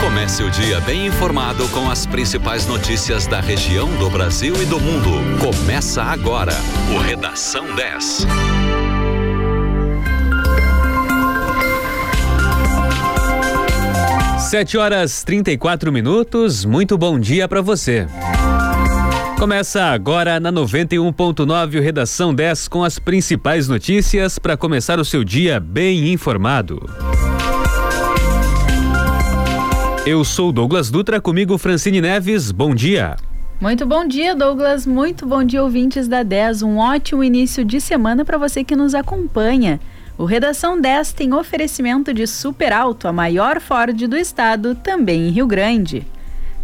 Comece o dia bem informado com as principais notícias da região, do Brasil e do mundo. Começa agora o Redação 10. Sete horas 34 minutos. Muito bom dia para você. Começa agora na 91.9 Redação 10 com as principais notícias para começar o seu dia bem informado. Eu sou Douglas Dutra, comigo Francine Neves. Bom dia. Muito bom dia, Douglas. Muito bom dia, ouvintes da 10. Um ótimo início de semana para você que nos acompanha. O Redação 10 tem oferecimento de Super Alto, a maior Ford do estado, também em Rio Grande.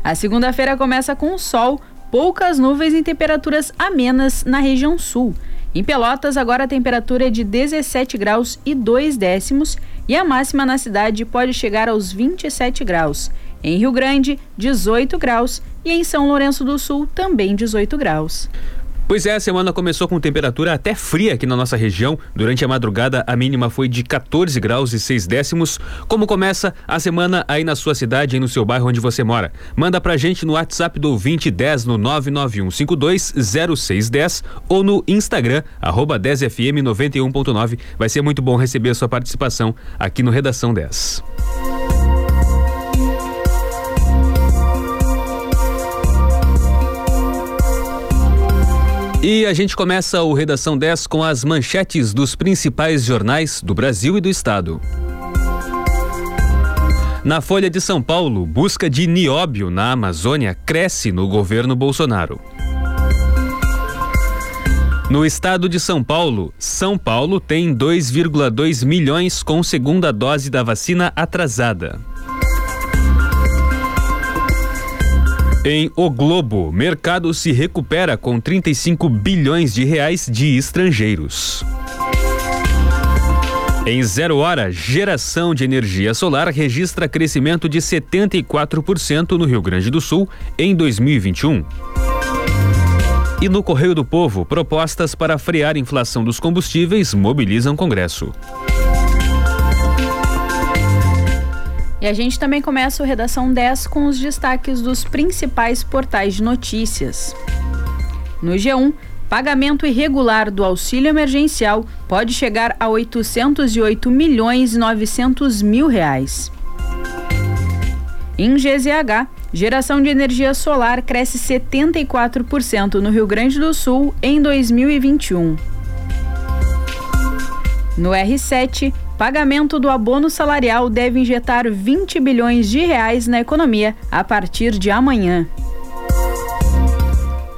A segunda-feira começa com sol, poucas nuvens e temperaturas amenas na região sul. Em Pelotas, agora a temperatura é de 17 graus e 2 décimos e a máxima na cidade pode chegar aos 27 graus. Em Rio Grande, 18 graus e em São Lourenço do Sul, também 18 graus. Pois é, a semana começou com temperatura até fria aqui na nossa região. Durante a madrugada, a mínima foi de 14 graus e 6 décimos. Como começa a semana aí na sua cidade e no seu bairro onde você mora? Manda pra gente no WhatsApp do 2010 no 991520610 ou no Instagram, arroba 10fm91.9. Vai ser muito bom receber a sua participação aqui no Redação 10. E a gente começa o Redação 10 com as manchetes dos principais jornais do Brasil e do Estado. Na Folha de São Paulo, busca de nióbio na Amazônia cresce no governo Bolsonaro. No estado de São Paulo, São Paulo tem 2,2 milhões com segunda dose da vacina atrasada. Em O Globo, mercado se recupera com 35 bilhões de reais de estrangeiros. Em zero hora, geração de energia solar registra crescimento de 74% no Rio Grande do Sul em 2021. E no Correio do Povo, propostas para frear a inflação dos combustíveis mobilizam Congresso. E a gente também começa o Redação 10 com os destaques dos principais portais de notícias. No G1, pagamento irregular do auxílio emergencial pode chegar a 808 milhões e 900 mil reais. Em GZH, geração de energia solar cresce 74% no Rio Grande do Sul em 2021. No R7, pagamento do abono salarial deve injetar 20 bilhões de reais na economia a partir de amanhã.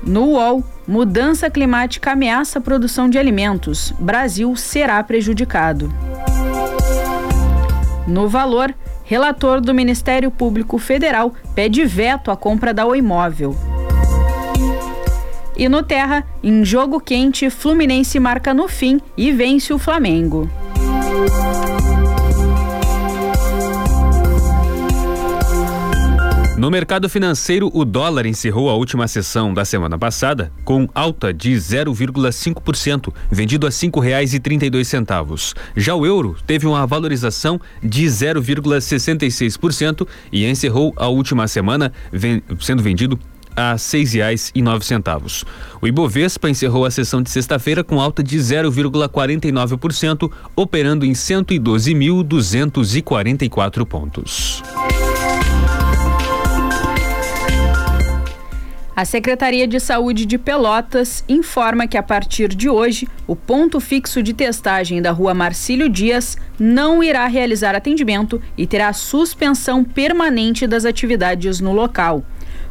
No UOL, mudança climática ameaça a produção de alimentos. Brasil será prejudicado. No Valor, relator do Ministério Público Federal pede veto à compra da Oimóvel. E no Terra, em jogo quente, Fluminense marca no fim e vence o Flamengo. No mercado financeiro, o dólar encerrou a última sessão da semana passada com alta de 0,5%, vendido a dois centavos. Já o euro teve uma valorização de 0,66% e encerrou a última semana sendo vendido a nove centavos. O Ibovespa encerrou a sessão de sexta-feira com alta de 0,49%, operando em 112.244 pontos. A Secretaria de Saúde de Pelotas informa que a partir de hoje, o ponto fixo de testagem da rua Marcílio Dias não irá realizar atendimento e terá suspensão permanente das atividades no local.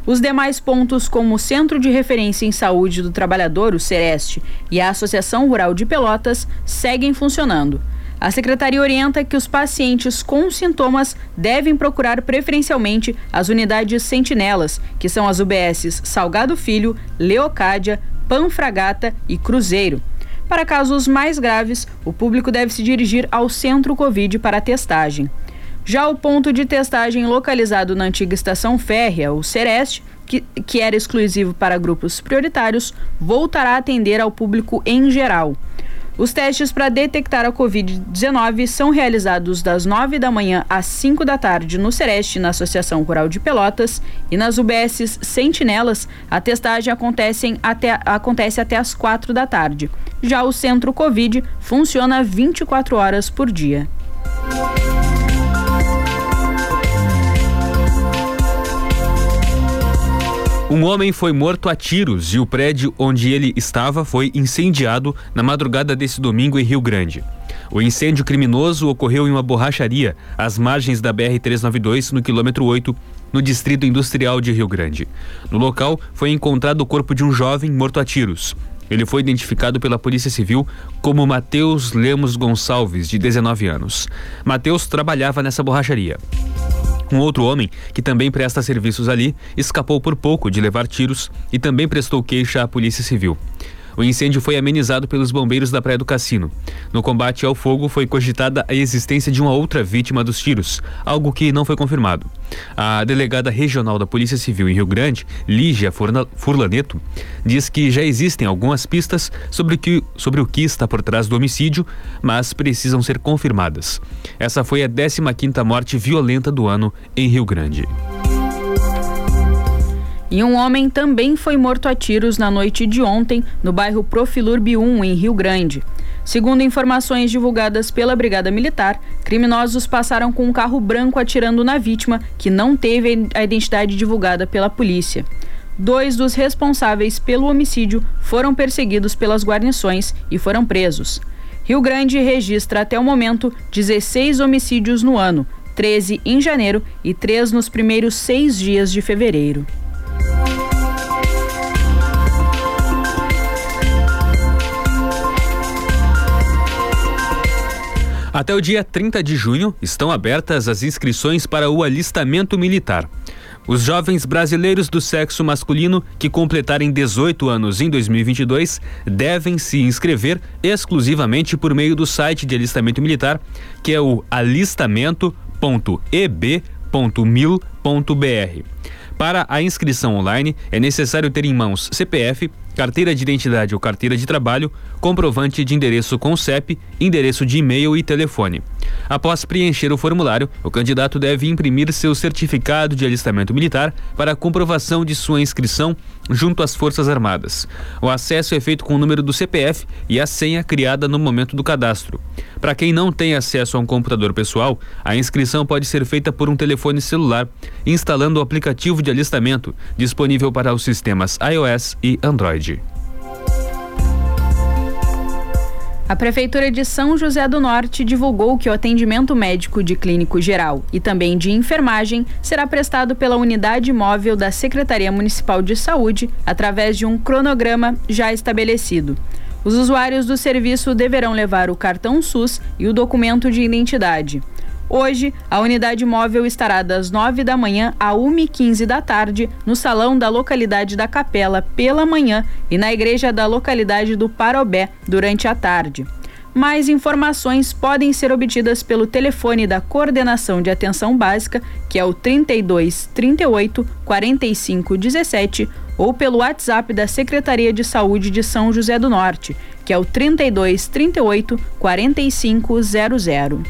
Os demais pontos, como o Centro de Referência em Saúde do Trabalhador, o Sereste, e a Associação Rural de Pelotas, seguem funcionando. A secretaria orienta que os pacientes com sintomas devem procurar preferencialmente as unidades sentinelas, que são as UBSs Salgado Filho, Leocádia, Panfragata e Cruzeiro. Para casos mais graves, o público deve se dirigir ao centro Covid para testagem. Já o ponto de testagem localizado na antiga estação férrea, o Sereste, que, que era exclusivo para grupos prioritários, voltará a atender ao público em geral. Os testes para detectar a Covid-19 são realizados das 9 da manhã às 5 da tarde no Sereste, na Associação Rural de Pelotas, e nas UBSs Sentinelas, a testagem acontece até, acontece até às 4 da tarde. Já o Centro Covid funciona 24 horas por dia. Um homem foi morto a tiros e o prédio onde ele estava foi incendiado na madrugada desse domingo em Rio Grande. O incêndio criminoso ocorreu em uma borracharia às margens da BR-392, no quilômetro 8, no Distrito Industrial de Rio Grande. No local foi encontrado o corpo de um jovem morto a tiros. Ele foi identificado pela Polícia Civil como Matheus Lemos Gonçalves, de 19 anos. Matheus trabalhava nessa borracharia. Um outro homem, que também presta serviços ali, escapou por pouco de levar tiros e também prestou queixa à Polícia Civil. O incêndio foi amenizado pelos bombeiros da Praia do Cassino. No combate ao fogo foi cogitada a existência de uma outra vítima dos tiros, algo que não foi confirmado. A delegada regional da Polícia Civil em Rio Grande, Lígia Furlaneto, diz que já existem algumas pistas sobre, que, sobre o que está por trás do homicídio, mas precisam ser confirmadas. Essa foi a 15ª morte violenta do ano em Rio Grande. E um homem também foi morto a tiros na noite de ontem, no bairro Profilurb 1, em Rio Grande. Segundo informações divulgadas pela Brigada Militar, criminosos passaram com um carro branco atirando na vítima, que não teve a identidade divulgada pela polícia. Dois dos responsáveis pelo homicídio foram perseguidos pelas guarnições e foram presos. Rio Grande registra até o momento 16 homicídios no ano, 13 em janeiro e 3 nos primeiros seis dias de fevereiro. Até o dia 30 de junho estão abertas as inscrições para o alistamento militar. Os jovens brasileiros do sexo masculino que completarem 18 anos em 2022 devem se inscrever exclusivamente por meio do site de alistamento militar, que é o alistamento.eb.mil.br. Para a inscrição online, é necessário ter em mãos CPF, carteira de identidade ou carteira de trabalho, comprovante de endereço com CEP, endereço de e-mail e telefone. Após preencher o formulário, o candidato deve imprimir seu certificado de alistamento militar para comprovação de sua inscrição junto às Forças Armadas. O acesso é feito com o número do CPF e a senha criada no momento do cadastro. Para quem não tem acesso a um computador pessoal, a inscrição pode ser feita por um telefone celular, instalando o aplicativo de alistamento disponível para os sistemas iOS e Android. A Prefeitura de São José do Norte divulgou que o atendimento médico de clínico geral e também de enfermagem será prestado pela unidade móvel da Secretaria Municipal de Saúde através de um cronograma já estabelecido. Os usuários do serviço deverão levar o cartão SUS e o documento de identidade. Hoje, a unidade móvel estará das 9 da manhã a 1h15 da tarde no salão da localidade da Capela pela manhã e na igreja da localidade do Parobé durante a tarde. Mais informações podem ser obtidas pelo telefone da Coordenação de Atenção Básica, que é o 32 38 45 17, ou pelo WhatsApp da Secretaria de Saúde de São José do Norte, que é o 32 38 45 00.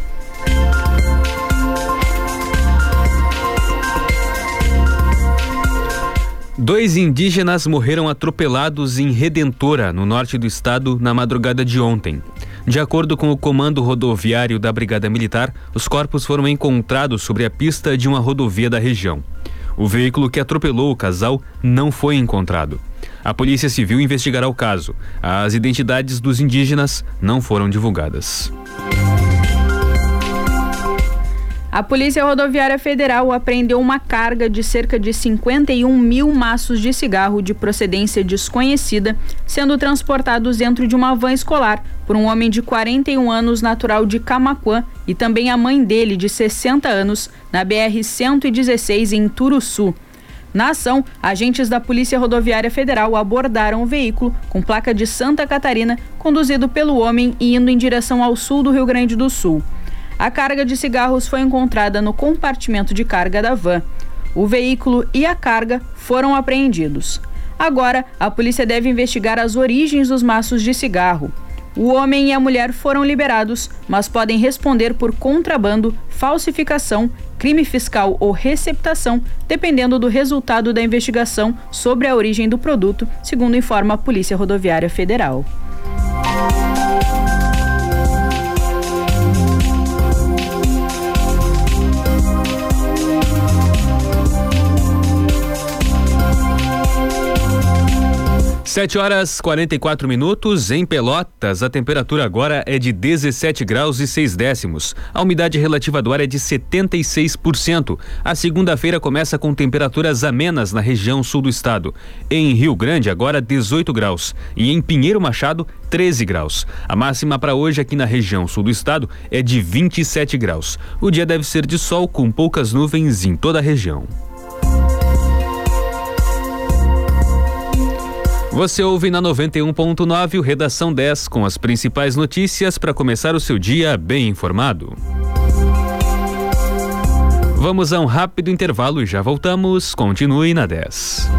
Dois indígenas morreram atropelados em Redentora, no norte do estado, na madrugada de ontem. De acordo com o comando rodoviário da Brigada Militar, os corpos foram encontrados sobre a pista de uma rodovia da região. O veículo que atropelou o casal não foi encontrado. A Polícia Civil investigará o caso. As identidades dos indígenas não foram divulgadas. A Polícia Rodoviária Federal apreendeu uma carga de cerca de 51 mil maços de cigarro de procedência desconhecida, sendo transportados dentro de uma van escolar por um homem de 41 anos, natural de Camaquã, e também a mãe dele, de 60 anos, na BR-116 em Turuçu. Na ação, agentes da Polícia Rodoviária Federal abordaram o veículo com placa de Santa Catarina, conduzido pelo homem e indo em direção ao sul do Rio Grande do Sul. A carga de cigarros foi encontrada no compartimento de carga da van. O veículo e a carga foram apreendidos. Agora, a polícia deve investigar as origens dos maços de cigarro. O homem e a mulher foram liberados, mas podem responder por contrabando, falsificação, crime fiscal ou receptação, dependendo do resultado da investigação sobre a origem do produto, segundo informa a Polícia Rodoviária Federal. 7 horas 44 minutos em Pelotas. A temperatura agora é de 17 graus e 6 décimos. A umidade relativa do ar é de 76%. A segunda-feira começa com temperaturas amenas na região sul do estado. Em Rio Grande, agora 18 graus. E em Pinheiro Machado, 13 graus. A máxima para hoje aqui na região sul do estado é de 27 graus. O dia deve ser de sol com poucas nuvens em toda a região. Você ouve na 91.9 o Redação 10 com as principais notícias para começar o seu dia bem informado. Vamos a um rápido intervalo e já voltamos. Continue na 10.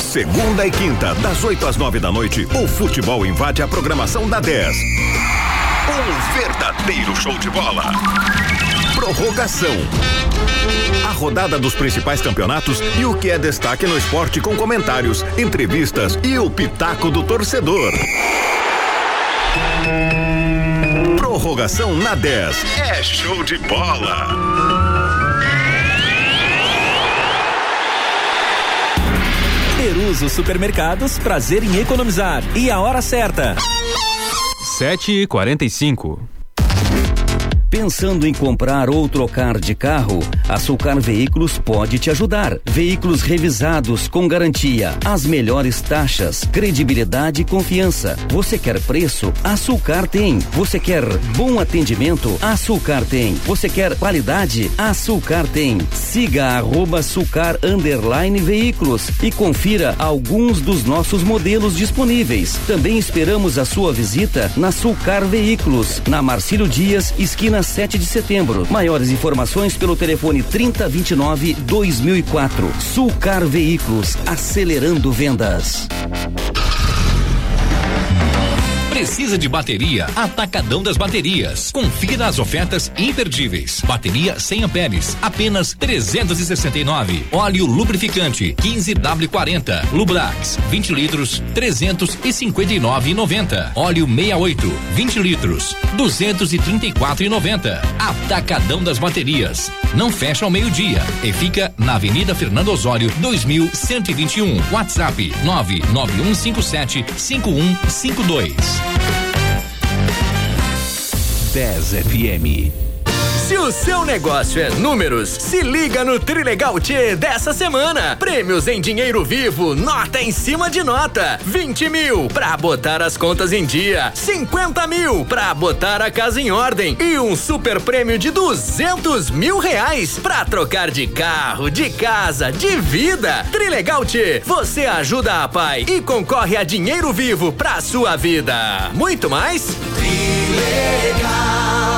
Segunda e quinta, das 8 às 9 da noite, o futebol invade a programação da 10 Roteiro show de bola. Prorrogação. A rodada dos principais campeonatos e o que é destaque no esporte com comentários, entrevistas e o pitaco do torcedor. Prorrogação na 10. É show de bola. Peruso Supermercados, prazer em economizar. E a hora certa. 7h45. Pensando em comprar ou trocar de carro? A Sulcar Veículos pode te ajudar. Veículos revisados com garantia, as melhores taxas, credibilidade e confiança. Você quer preço? A Sulcar tem. Você quer bom atendimento? A Sulcar tem. Você quer qualidade? A Sulcar tem. Siga arroba Sulcar Veículos e confira alguns dos nossos modelos disponíveis. Também esperamos a sua visita na Sulcar Veículos, na Marcílio Dias, esquina 7 de setembro. Maiores informações pelo telefone 3029 2004. Sulcar Veículos, acelerando vendas. Precisa de bateria? Atacadão das Baterias. Confira as ofertas imperdíveis. Bateria 100 amperes, apenas 369. Óleo lubrificante 15W40. Lubrax 20 litros, 359,90. Óleo 68, 20 litros, 234,90. Atacadão das Baterias. Não fecha ao meio-dia e fica na Avenida Fernando Osório, 2121. WhatsApp 99157 5152. 10 FM. Se o seu negócio é números, se liga no Trilegal T dessa semana. Prêmios em dinheiro vivo, nota em cima de nota. 20 mil pra botar as contas em dia. 50 mil pra botar a casa em ordem. E um super prêmio de 200 mil reais pra trocar de carro, de casa, de vida. Trilegal T, você ajuda a pai e concorre a dinheiro vivo pra sua vida. Muito mais? Trilegal legal.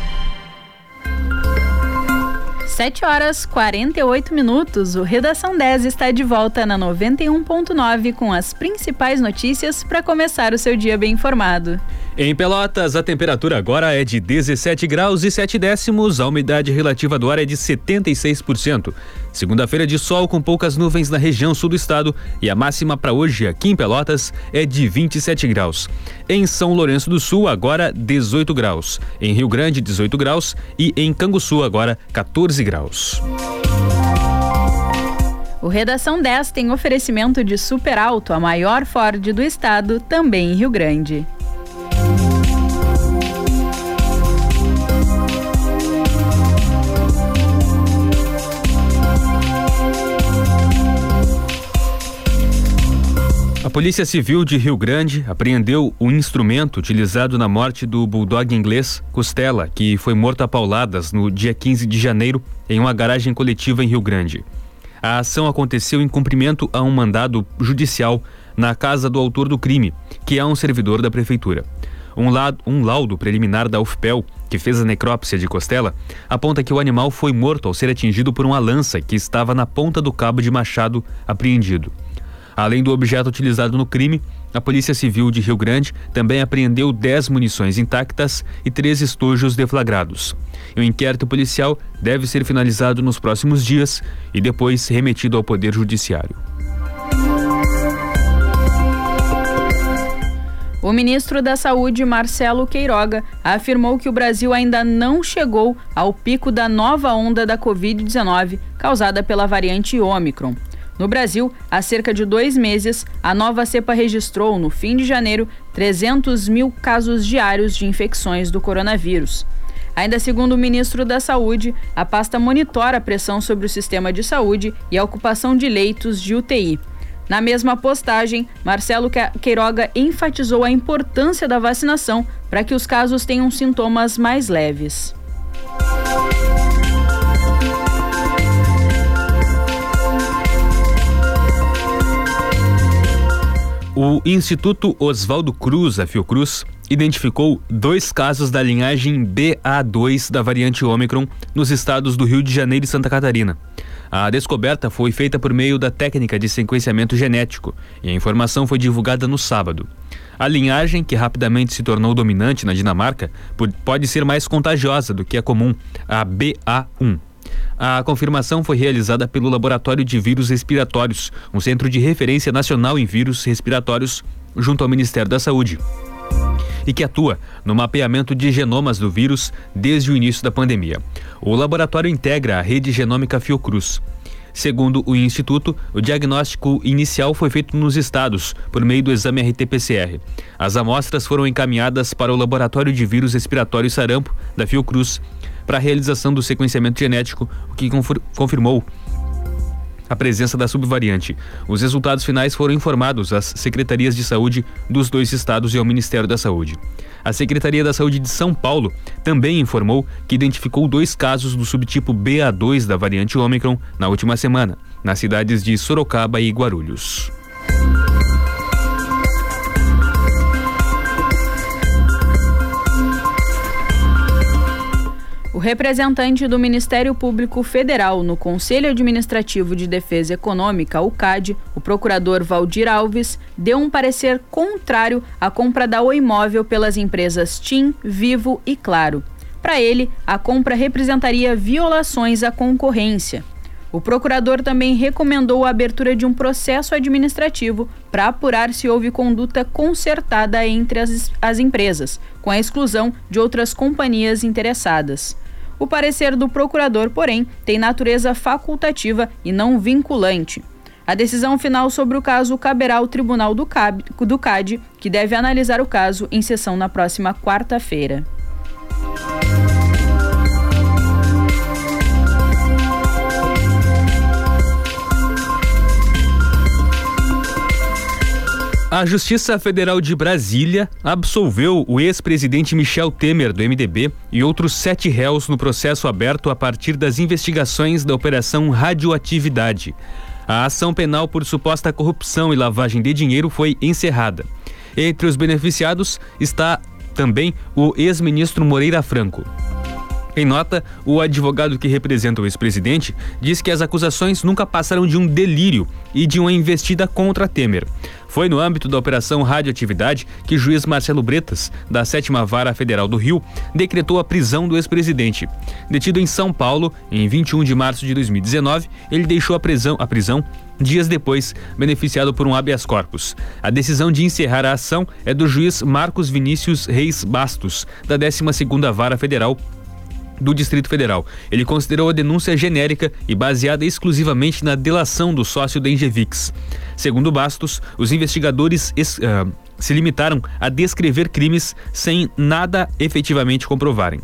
7 horas 48 minutos. O Redação 10 está de volta na 91.9 com as principais notícias para começar o seu dia bem informado. Em Pelotas, a temperatura agora é de 17 graus e 7 décimos, a umidade relativa do ar é de 76%. Segunda-feira de sol com poucas nuvens na região sul do estado e a máxima para hoje aqui em Pelotas é de 27 graus. Em São Lourenço do Sul, agora 18 graus. Em Rio Grande, 18 graus e em Canguçu, agora 14 graus. O Redação 10 tem oferecimento de Super Alto, a maior Ford do estado, também em Rio Grande. Polícia Civil de Rio Grande apreendeu o instrumento utilizado na morte do bulldog inglês Costela, que foi morto a pauladas no dia 15 de janeiro em uma garagem coletiva em Rio Grande. A ação aconteceu em cumprimento a um mandado judicial na casa do autor do crime, que é um servidor da prefeitura. Um, lado, um laudo preliminar da UFPEL, que fez a necrópsia de Costela, aponta que o animal foi morto ao ser atingido por uma lança que estava na ponta do cabo de machado apreendido. Além do objeto utilizado no crime, a Polícia Civil de Rio Grande também apreendeu 10 munições intactas e três estojos deflagrados. O inquérito policial deve ser finalizado nos próximos dias e depois remetido ao Poder Judiciário. O ministro da Saúde, Marcelo Queiroga, afirmou que o Brasil ainda não chegou ao pico da nova onda da Covid-19 causada pela variante Ômicron. No Brasil, há cerca de dois meses, a nova cepa registrou, no fim de janeiro, 300 mil casos diários de infecções do coronavírus. Ainda segundo o ministro da Saúde, a pasta monitora a pressão sobre o sistema de saúde e a ocupação de leitos de UTI. Na mesma postagem, Marcelo Queiroga enfatizou a importância da vacinação para que os casos tenham sintomas mais leves. O Instituto Oswaldo Cruz, a Fiocruz, identificou dois casos da linhagem BA2 da variante Ômicron nos estados do Rio de Janeiro e Santa Catarina. A descoberta foi feita por meio da técnica de sequenciamento genético e a informação foi divulgada no sábado. A linhagem, que rapidamente se tornou dominante na Dinamarca, pode ser mais contagiosa do que a comum, a BA1. A confirmação foi realizada pelo Laboratório de Vírus Respiratórios, um centro de referência nacional em vírus respiratórios, junto ao Ministério da Saúde. E que atua no mapeamento de genomas do vírus desde o início da pandemia. O laboratório integra a rede genômica Fiocruz. Segundo o Instituto, o diagnóstico inicial foi feito nos estados, por meio do exame RT-PCR. As amostras foram encaminhadas para o Laboratório de Vírus Respiratório Sarampo, da Fiocruz, para a realização do sequenciamento genético, o que confirmou a presença da subvariante. Os resultados finais foram informados às secretarias de saúde dos dois estados e ao Ministério da Saúde. A Secretaria da Saúde de São Paulo também informou que identificou dois casos do subtipo BA2 da variante Ômicron na última semana, nas cidades de Sorocaba e Guarulhos. Representante do Ministério Público Federal no Conselho Administrativo de Defesa Econômica, o CAD, o procurador Valdir Alves, deu um parecer contrário à compra da Oi Imóvel pelas empresas TIM, Vivo e Claro. Para ele, a compra representaria violações à concorrência. O procurador também recomendou a abertura de um processo administrativo para apurar se houve conduta concertada entre as, as empresas, com a exclusão de outras companhias interessadas. O parecer do procurador, porém, tem natureza facultativa e não vinculante. A decisão final sobre o caso caberá ao Tribunal do, CAB, do CAD, que deve analisar o caso em sessão na próxima quarta-feira. A Justiça Federal de Brasília absolveu o ex-presidente Michel Temer, do MDB, e outros sete réus no processo aberto a partir das investigações da Operação Radioatividade. A ação penal por suposta corrupção e lavagem de dinheiro foi encerrada. Entre os beneficiados está também o ex-ministro Moreira Franco. Em nota, o advogado que representa o ex-presidente diz que as acusações nunca passaram de um delírio e de uma investida contra Temer. Foi no âmbito da Operação Radioatividade que o juiz Marcelo Bretas, da Sétima Vara Federal do Rio, decretou a prisão do ex-presidente. Detido em São Paulo, em 21 de março de 2019, ele deixou a prisão, a prisão dias depois, beneficiado por um habeas corpus. A decisão de encerrar a ação é do juiz Marcos Vinícius Reis Bastos, da 12ª Vara Federal do Distrito Federal. Ele considerou a denúncia genérica e baseada exclusivamente na delação do sócio da Engevix. Segundo Bastos, os investigadores uh, se limitaram a descrever crimes sem nada efetivamente comprovarem.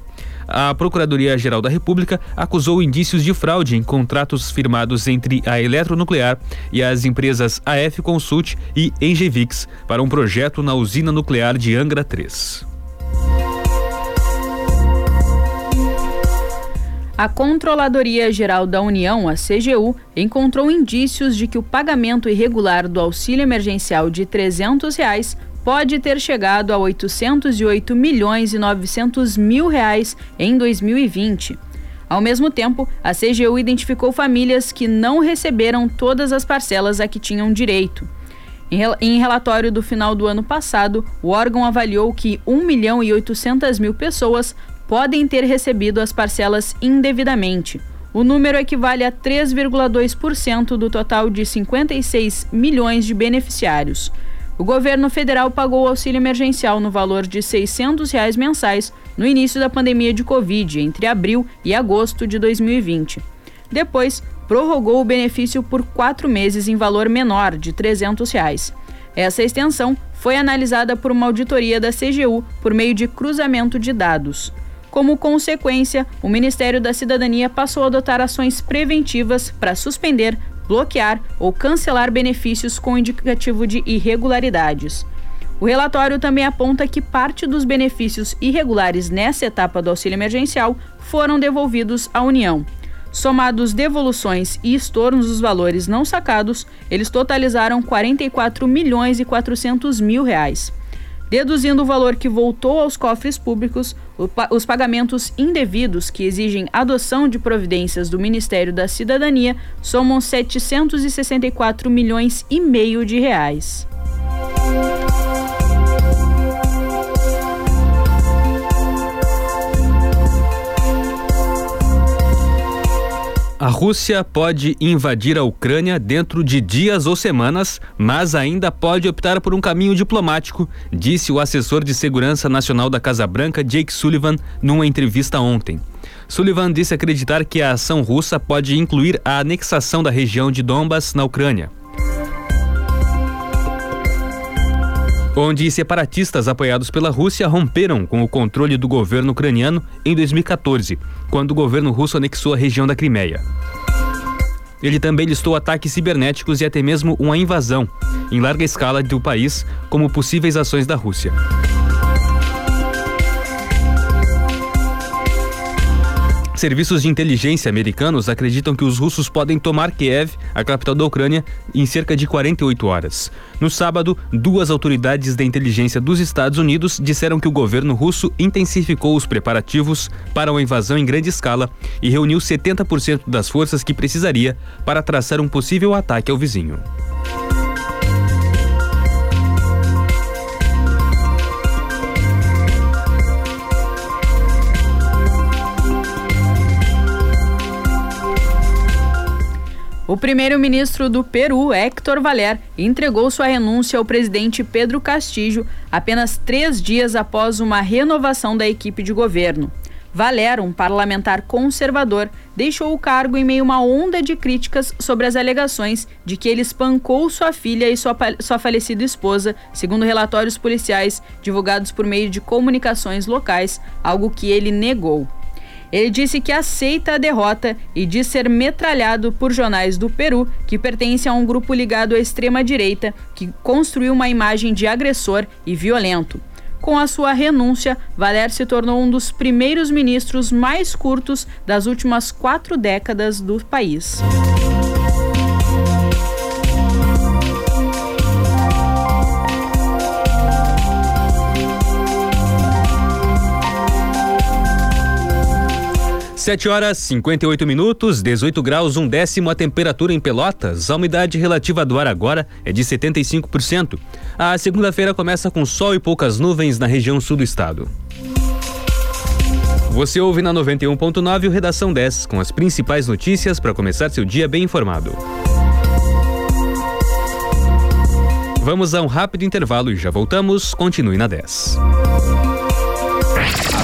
A Procuradoria-Geral da República acusou indícios de fraude em contratos firmados entre a Eletronuclear e as empresas AF Consult e Engevix para um projeto na usina nuclear de Angra 3. A Controladoria Geral da União, a CGU, encontrou indícios de que o pagamento irregular do auxílio emergencial de 300 reais pode ter chegado a 808 milhões e 900 mil reais em 2020. Ao mesmo tempo, a CGU identificou famílias que não receberam todas as parcelas a que tinham direito. Em relatório do final do ano passado, o órgão avaliou que 1 milhão e 800 mil pessoas podem ter recebido as parcelas indevidamente. O número equivale a 3,2% do total de 56 milhões de beneficiários. O governo federal pagou o auxílio emergencial no valor de 600 reais mensais no início da pandemia de Covid, entre abril e agosto de 2020. Depois, prorrogou o benefício por quatro meses em valor menor, de 300 reais. Essa extensão foi analisada por uma auditoria da CGU por meio de cruzamento de dados. Como consequência, o Ministério da Cidadania passou a adotar ações preventivas para suspender, bloquear ou cancelar benefícios com indicativo de irregularidades. O relatório também aponta que parte dos benefícios irregulares nessa etapa do auxílio emergencial foram devolvidos à União. Somados devoluções e estornos dos valores não sacados, eles totalizaram 44 milhões e 400 mil reais. Deduzindo o valor que voltou aos cofres públicos, os pagamentos indevidos que exigem adoção de providências do Ministério da Cidadania somam 764 milhões e meio de reais. A Rússia pode invadir a Ucrânia dentro de dias ou semanas, mas ainda pode optar por um caminho diplomático, disse o assessor de segurança nacional da Casa Branca, Jake Sullivan, numa entrevista ontem. Sullivan disse acreditar que a ação russa pode incluir a anexação da região de Donbas na Ucrânia. Onde separatistas apoiados pela Rússia romperam com o controle do governo ucraniano em 2014, quando o governo russo anexou a região da Crimeia. Ele também listou ataques cibernéticos e até mesmo uma invasão, em larga escala, do país como possíveis ações da Rússia. Serviços de inteligência americanos acreditam que os russos podem tomar Kiev, a capital da Ucrânia, em cerca de 48 horas. No sábado, duas autoridades da inteligência dos Estados Unidos disseram que o governo russo intensificou os preparativos para uma invasão em grande escala e reuniu 70% das forças que precisaria para traçar um possível ataque ao vizinho. O primeiro-ministro do Peru, Héctor Valer, entregou sua renúncia ao presidente Pedro Castillo apenas três dias após uma renovação da equipe de governo. Valer, um parlamentar conservador, deixou o cargo em meio a uma onda de críticas sobre as alegações de que ele espancou sua filha e sua, sua falecida esposa, segundo relatórios policiais divulgados por meio de comunicações locais, algo que ele negou. Ele disse que aceita a derrota e diz ser metralhado por jornais do Peru, que pertencem a um grupo ligado à extrema-direita, que construiu uma imagem de agressor e violento. Com a sua renúncia, Valer se tornou um dos primeiros ministros mais curtos das últimas quatro décadas do país. 7 horas 58 minutos, 18 graus, um décimo a temperatura em Pelotas. A umidade relativa do ar agora é de 75%. A segunda-feira começa com sol e poucas nuvens na região sul do estado. Você ouve na 91.9 o Redação 10, com as principais notícias para começar seu dia bem informado. Vamos a um rápido intervalo e já voltamos. Continue na 10. A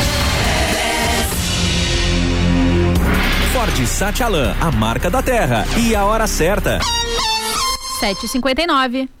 Ford Satialan, a marca da terra e a hora certa. 7h59.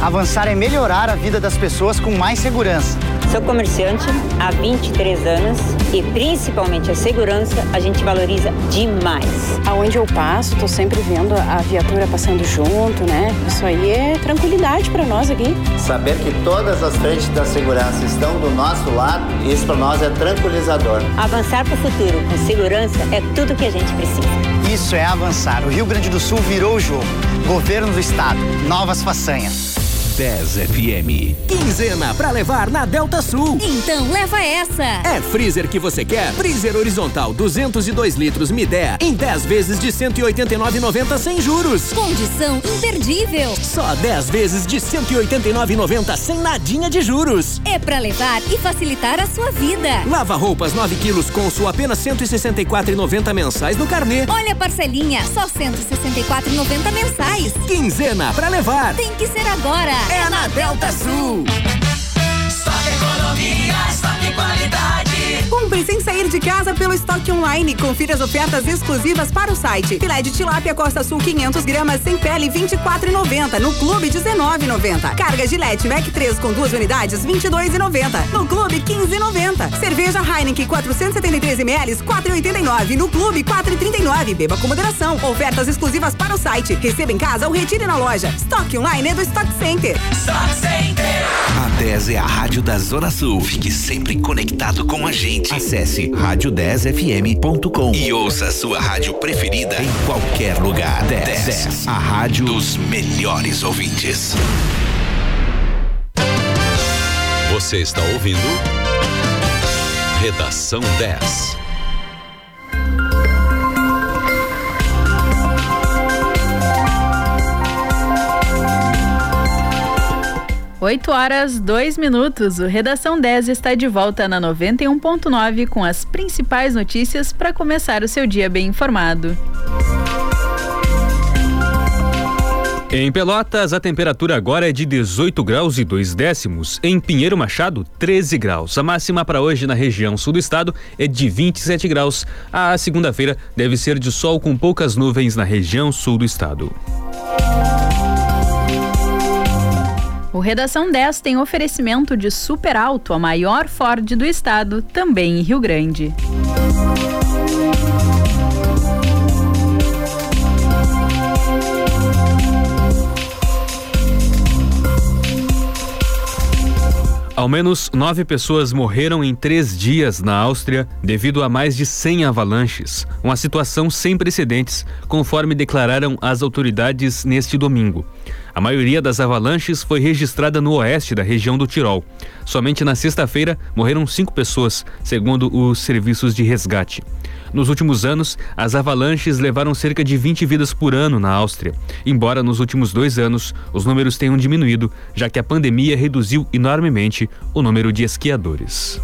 Avançar é melhorar a vida das pessoas com mais segurança. Sou comerciante há 23 anos e principalmente a segurança a gente valoriza demais. Aonde eu passo, tô sempre vendo a viatura passando junto, né? Isso aí é tranquilidade para nós aqui. Saber que todas as frentes da segurança estão do nosso lado, isso para nós é tranquilizador. Avançar para o futuro com segurança é tudo que a gente precisa. Isso é avançar. O Rio Grande do Sul virou o jogo. Governo do Estado, novas façanhas. 10 FM. Quinzena pra levar na Delta Sul. Então leva essa. É freezer que você quer? Freezer horizontal 202 litros Midea em 10 vezes de 189,90 sem juros. Condição imperdível. Só 10 vezes de 189,90 sem nadinha de juros. É pra levar e facilitar a sua vida. Lava roupas 9 quilos com sua apenas 164,90 mensais no carnê. Olha a parcelinha, só 164,90 mensais. Quinzena pra levar. Tem que ser agora é na Delta Sul. Estoque economia, estoque qualidade. Compre sem sair de casa pelo estoque online. Confira as ofertas exclusivas para o site. Filé de tilápia Costa Sul 500 gramas sem pele 24,90. No Clube 19,90. Carga Gillette Mac 3 com duas unidades 22,90. No Clube 15,90. Cerveja Heineken 473 ml 4,89. No Clube 4,39. Beba com moderação. Ofertas exclusivas para o site. Receba em casa ou retire na loja. Estoque online é do Stock Center. Stock Center. A 10 é a rádio da Zona Sul. Fique sempre conectado com a gente. Acesse rádio10fm.com e ouça a sua rádio preferida em qualquer lugar. 10, 10, a rádio dos melhores ouvintes. Você está ouvindo Redação 10. 8 horas, 2 minutos. O Redação 10 está de volta na 91.9 com as principais notícias para começar o seu dia bem informado. Em Pelotas, a temperatura agora é de 18 graus e 2 décimos. Em Pinheiro Machado, 13 graus. A máxima para hoje na região sul do estado é de 27 graus. A segunda-feira deve ser de sol com poucas nuvens na região sul do estado. O Redação 10 tem oferecimento de Super Alto, a maior Ford do estado, também em Rio Grande. Ao menos nove pessoas morreram em três dias na Áustria devido a mais de 100 avalanches. Uma situação sem precedentes, conforme declararam as autoridades neste domingo. A maioria das avalanches foi registrada no oeste da região do Tirol. Somente na sexta-feira morreram cinco pessoas, segundo os serviços de resgate. Nos últimos anos, as avalanches levaram cerca de 20 vidas por ano na Áustria, embora nos últimos dois anos os números tenham diminuído, já que a pandemia reduziu enormemente o número de esquiadores.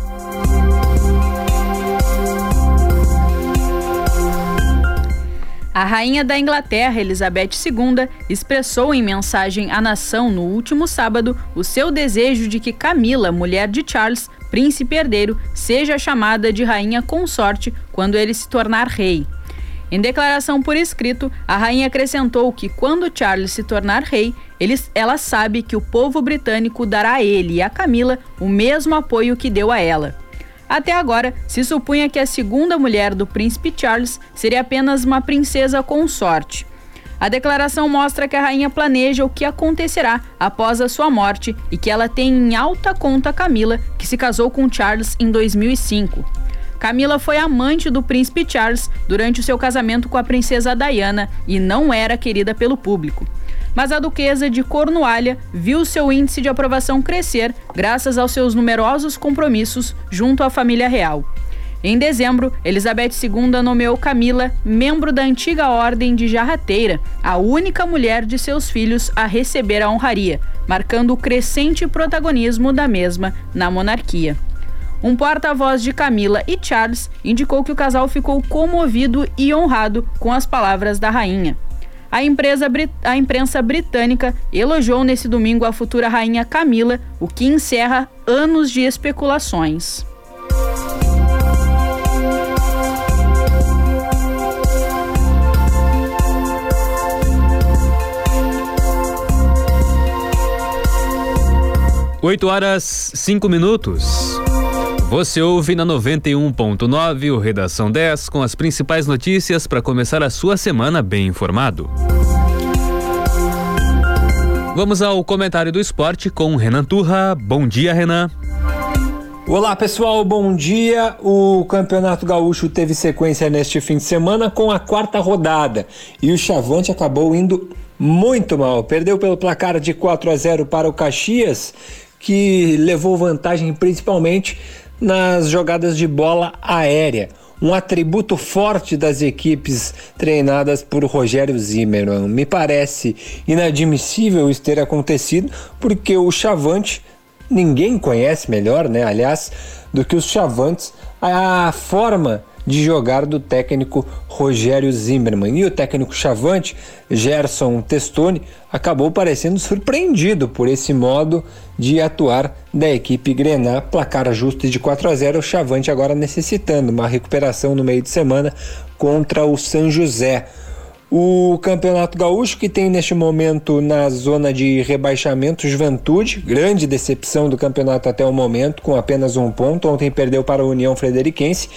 A rainha da Inglaterra, Elizabeth II, expressou em mensagem à nação no último sábado o seu desejo de que Camila, mulher de Charles, príncipe herdeiro, seja chamada de rainha consorte quando ele se tornar rei. Em declaração por escrito, a rainha acrescentou que quando Charles se tornar rei, ele, ela sabe que o povo britânico dará a ele e a Camila o mesmo apoio que deu a ela. Até agora, se supunha que a segunda mulher do príncipe Charles seria apenas uma princesa consorte. A declaração mostra que a rainha planeja o que acontecerá após a sua morte e que ela tem em alta conta Camila, que se casou com Charles em 2005. Camila foi amante do príncipe Charles durante o seu casamento com a princesa Diana e não era querida pelo público mas a duquesa de Cornualha viu seu índice de aprovação crescer graças aos seus numerosos compromissos junto à família real. Em dezembro, Elizabeth II nomeou Camila membro da antiga Ordem de Jarrateira, a única mulher de seus filhos a receber a honraria, marcando o crescente protagonismo da mesma na monarquia. Um porta-voz de Camila e Charles indicou que o casal ficou comovido e honrado com as palavras da rainha. A, a imprensa britânica elogiou nesse domingo a futura rainha Camila, o que encerra anos de especulações. Oito horas cinco minutos. Você ouve na 91.9 o Redação 10 com as principais notícias para começar a sua semana bem informado. Vamos ao comentário do esporte com Renan Turra. Bom dia, Renan. Olá pessoal, bom dia. O Campeonato Gaúcho teve sequência neste fim de semana com a quarta rodada e o Chavante acabou indo muito mal. Perdeu pelo placar de 4 a 0 para o Caxias, que levou vantagem principalmente nas jogadas de bola aérea, um atributo forte das equipes treinadas por Rogério Zimmermann. Me parece inadmissível isso ter acontecido, porque o Chavante ninguém conhece melhor, né? Aliás, do que os Chavantes, a forma de jogar do técnico Rogério Zimmermann. E o técnico chavante, Gerson Testoni, acabou parecendo surpreendido por esse modo de atuar da equipe Grená. Placar justo de 4 a 0, o chavante agora necessitando uma recuperação no meio de semana contra o São José. O Campeonato Gaúcho, que tem neste momento na zona de rebaixamento Juventude, grande decepção do campeonato até o momento, com apenas um ponto. Ontem perdeu para a União Frederiquense.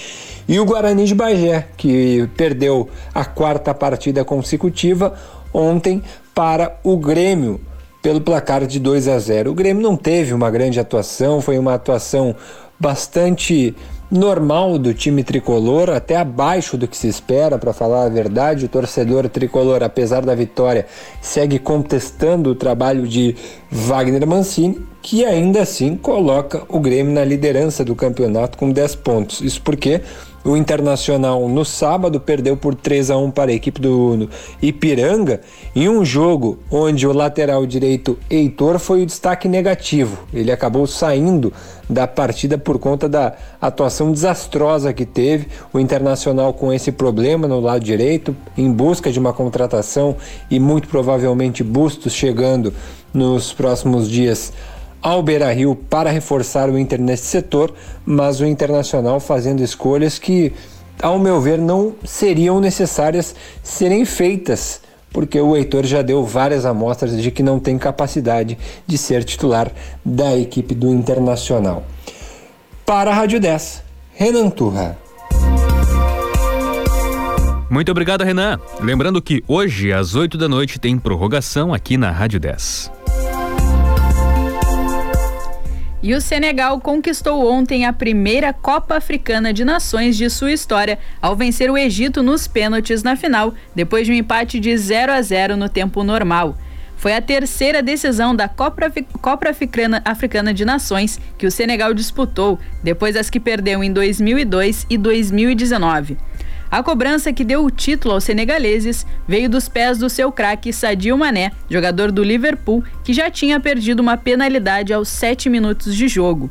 E o Guarani de Bagé, que perdeu a quarta partida consecutiva ontem para o Grêmio pelo placar de 2 a 0. O Grêmio não teve uma grande atuação, foi uma atuação bastante normal do time tricolor, até abaixo do que se espera, para falar a verdade. O torcedor tricolor, apesar da vitória, segue contestando o trabalho de Wagner Mancini, que ainda assim coloca o Grêmio na liderança do campeonato com 10 pontos. Isso porque o Internacional no sábado perdeu por 3 a 1 para a equipe do Ipiranga em um jogo onde o lateral direito Heitor foi o destaque negativo. Ele acabou saindo da partida por conta da atuação desastrosa que teve o Internacional com esse problema no lado direito, em busca de uma contratação e muito provavelmente Bustos chegando nos próximos dias ao Beira Rio para reforçar o Inter nesse setor, mas o Internacional fazendo escolhas que, ao meu ver, não seriam necessárias serem feitas, porque o Heitor já deu várias amostras de que não tem capacidade de ser titular da equipe do Internacional. Para a Rádio 10, Renan Turra. Muito obrigado, Renan. Lembrando que hoje, às 8 da noite, tem prorrogação aqui na Rádio 10. E o Senegal conquistou ontem a primeira Copa Africana de Nações de sua história ao vencer o Egito nos pênaltis na final, depois de um empate de 0 a 0 no tempo normal. Foi a terceira decisão da Copa, Copa Africana, Africana de Nações que o Senegal disputou, depois das que perdeu em 2002 e 2019. A cobrança que deu o título aos senegaleses veio dos pés do seu craque Sadio Mané, jogador do Liverpool, que já tinha perdido uma penalidade aos 7 minutos de jogo.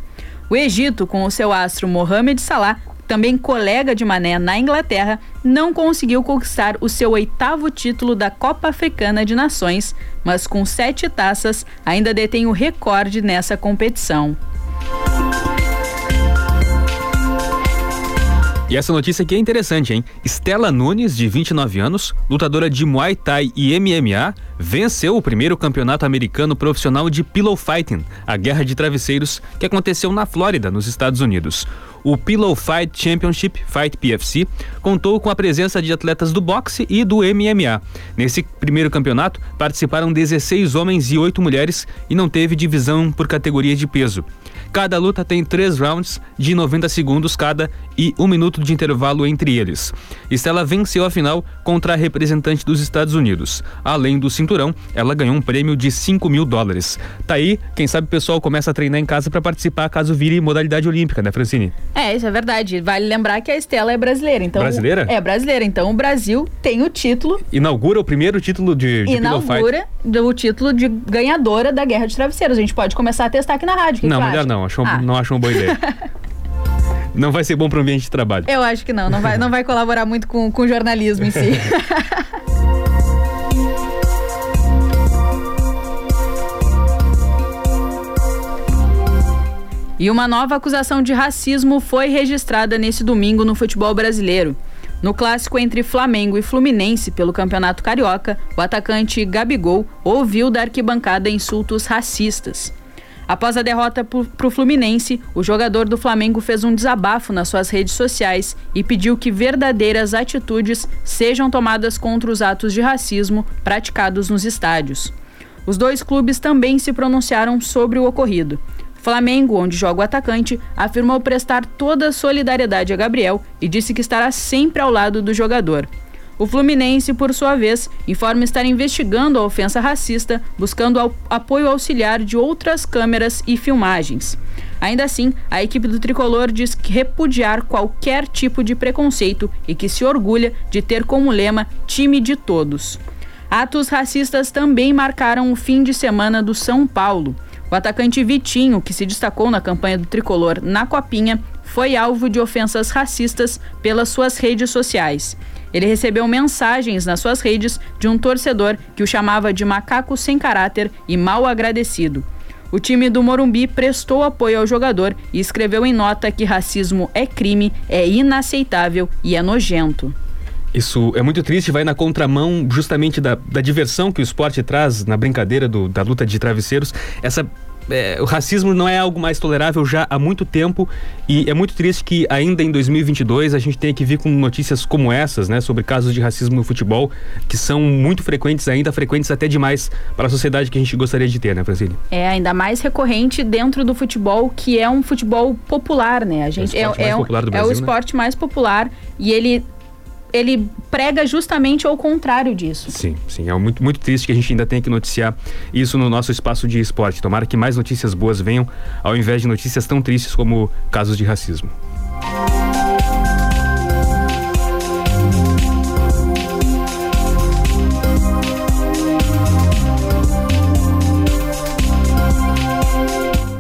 O Egito, com o seu astro Mohamed Salah, também colega de Mané na Inglaterra, não conseguiu conquistar o seu oitavo título da Copa Africana de Nações, mas com sete taças ainda detém o recorde nessa competição. E essa notícia aqui é interessante, hein? Estela Nunes, de 29 anos, lutadora de Muay Thai e MMA, venceu o primeiro campeonato americano profissional de pillow fighting, a guerra de travesseiros, que aconteceu na Flórida, nos Estados Unidos. O Pillow Fight Championship, Fight PFC, contou com a presença de atletas do boxe e do MMA. Nesse primeiro campeonato, participaram 16 homens e 8 mulheres e não teve divisão por categoria de peso. Cada luta tem três rounds de 90 segundos cada e um minuto de intervalo entre eles. Estela venceu a final contra a representante dos Estados Unidos. Além do cinturão, ela ganhou um prêmio de 5 mil dólares. Tá aí, quem sabe o pessoal começa a treinar em casa para participar caso vire modalidade olímpica, né, Francine? É, isso é verdade. Vale lembrar que a Estela é brasileira, então. Brasileira? É brasileira, então o Brasil tem o título. Inaugura o primeiro título de, de Inaugura o título de ganhadora da Guerra de Travesseiros. A gente pode começar a testar aqui na rádio. Que não, que melhor acha? não. Acho, Ah. Não acho uma boa ideia. não vai ser bom para o ambiente de trabalho. Eu acho que não, não vai, não vai colaborar muito com, com o jornalismo em si. E uma nova acusação de racismo foi registrada nesse domingo no futebol brasileiro. No clássico entre Flamengo e Fluminense pelo Campeonato Carioca, o atacante Gabigol ouviu da arquibancada insultos racistas. Após a derrota para o Fluminense, o jogador do Flamengo fez um desabafo nas suas redes sociais e pediu que verdadeiras atitudes sejam tomadas contra os atos de racismo praticados nos estádios. Os dois clubes também se pronunciaram sobre o ocorrido. Flamengo, onde joga o atacante, afirmou prestar toda a solidariedade a Gabriel e disse que estará sempre ao lado do jogador. O Fluminense, por sua vez, informa estar investigando a ofensa racista, buscando apoio auxiliar de outras câmeras e filmagens. Ainda assim, a equipe do tricolor diz que repudiar qualquer tipo de preconceito e que se orgulha de ter como lema time de todos. Atos racistas também marcaram o fim de semana do São Paulo. O atacante Vitinho, que se destacou na campanha do tricolor na Copinha, foi alvo de ofensas racistas pelas suas redes sociais. Ele recebeu mensagens nas suas redes de um torcedor que o chamava de macaco sem caráter e mal agradecido. O time do Morumbi prestou apoio ao jogador e escreveu em nota que racismo é crime, é inaceitável e é nojento. Isso é muito triste, vai na contramão justamente da, da diversão que o esporte traz na brincadeira do- da luta de travesseiros. Essa, é, o racismo não é algo mais tolerável já há muito tempo e é muito triste que ainda em 2022 a gente tenha que vir com notícias como essas, né, sobre casos de racismo no futebol, que são muito frequentes, ainda frequentes até demais para a sociedade que a gente gostaria de ter, né, Francine? É ainda mais recorrente dentro do futebol, que é um futebol popular, né? A gente É o esporte mais um- popular do é Brasil, o né? esporte mais popular e ele ele prega justamente ao contrário disso. Sim, sim. É muito, muito triste que a gente ainda tenha que noticiar isso no nosso espaço de esporte. Tomara que mais notícias boas venham, ao invés de notícias tão tristes como casos de racismo.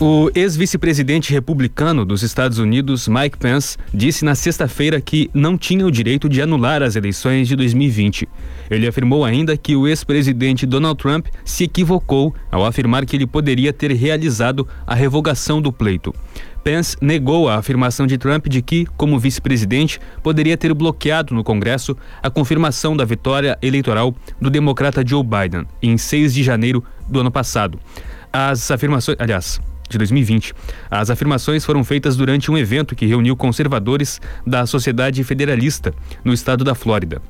O ex-vice-presidente republicano dos Estados Unidos, Mike Pence, disse na sexta-feira que não tinha o direito de anular as eleições de 2020. Ele afirmou ainda que o ex-presidente Donald Trump se equivocou ao afirmar que ele poderia ter realizado a revogação do pleito. Pence negou a afirmação de Trump de que, como vice-presidente, poderia ter bloqueado no Congresso a confirmação da vitória eleitoral do democrata Joe Biden em 6 de janeiro do ano passado. As afirmações, aliás, de 2020. As afirmações foram feitas durante um evento que reuniu conservadores da Sociedade Federalista no estado da Flórida.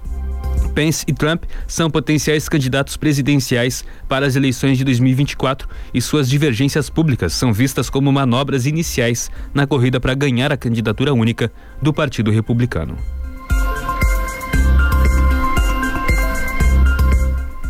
Pence e Trump são potenciais candidatos presidenciais para as eleições de 2024 e suas divergências públicas são vistas como manobras iniciais na corrida para ganhar a candidatura única do Partido Republicano.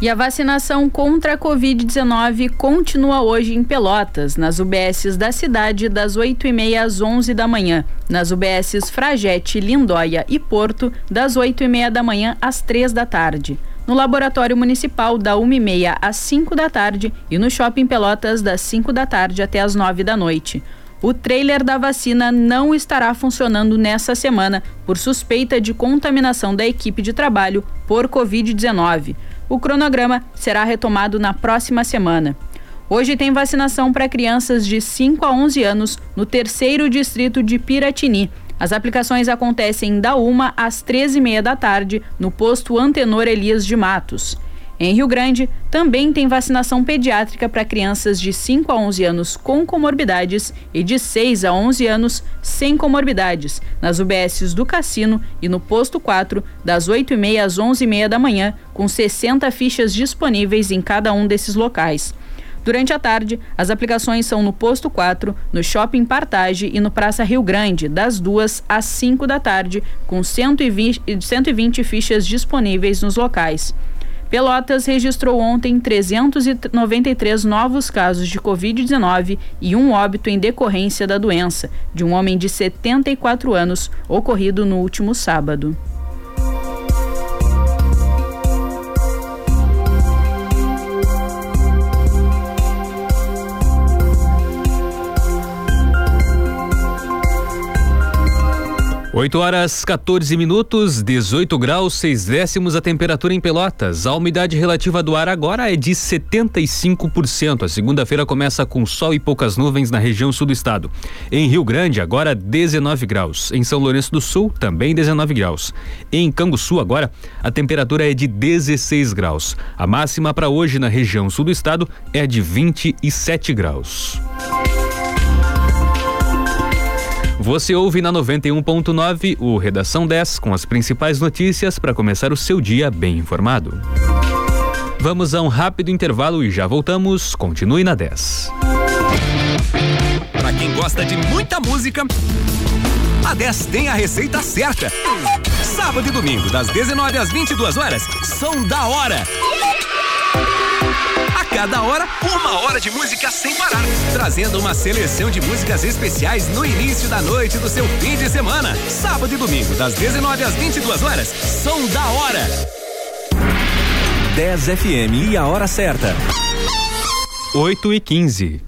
E a vacinação contra a Covid-19 continua hoje em Pelotas, nas UBSs da cidade, das 8h30 às 11 da manhã. Nas UBSs Fragete, Lindóia e Porto, das 8h30 da manhã às 3 da tarde. No Laboratório Municipal, da 1h30 às 5 da tarde. E no Shopping Pelotas, das 5 da tarde até às 9 da noite. O trailer da vacina não estará funcionando nessa semana por suspeita de contaminação da equipe de trabalho por Covid-19. O cronograma será retomado na próxima semana. Hoje tem vacinação para crianças de 5 a 11 anos no terceiro distrito de Piratini. As aplicações acontecem da 1 às 13h30 da tarde no posto Antenor Elias de Matos. Em Rio Grande, também tem vacinação pediátrica para crianças de 5 a 11 anos com comorbidades e de 6 a 11 anos sem comorbidades, nas UBSs do Cassino e no posto 4, das 8h30 às 11h30 da manhã, com 60 fichas disponíveis em cada um desses locais. Durante a tarde, as aplicações são no Posto 4, no Shopping Partage e no Praça Rio Grande, das 2 às 5 da tarde, com 120, 120 fichas disponíveis nos locais. Pelotas registrou ontem 393 novos casos de Covid-19 e um óbito em decorrência da doença, de um homem de 74 anos, ocorrido no último sábado. 8 horas 14 minutos, 18 graus, 6 décimos a temperatura em Pelotas. A umidade relativa do ar agora é de 75%. A segunda-feira começa com sol e poucas nuvens na região sul do estado. Em Rio Grande, agora 19 graus. Em São Lourenço do Sul, também 19 graus. Em Canguçu, agora, a temperatura é de 16 graus. A máxima para hoje na região sul do estado é de 27 graus. Você ouve na 91.9 o Redação 10 com as principais notícias para começar o seu dia bem informado. Vamos a um rápido intervalo e já voltamos. Continue na 10. Para quem gosta de muita música, a 10 tem a receita certa. Sábado e domingo, das 19 às 22 horas, são da hora cada hora, uma hora de música sem parar. Trazendo uma seleção de músicas especiais no início da noite do seu fim de semana. Sábado e domingo, das 19 às 22 horas, som da hora. 10 FM e a hora certa. 8 e 15.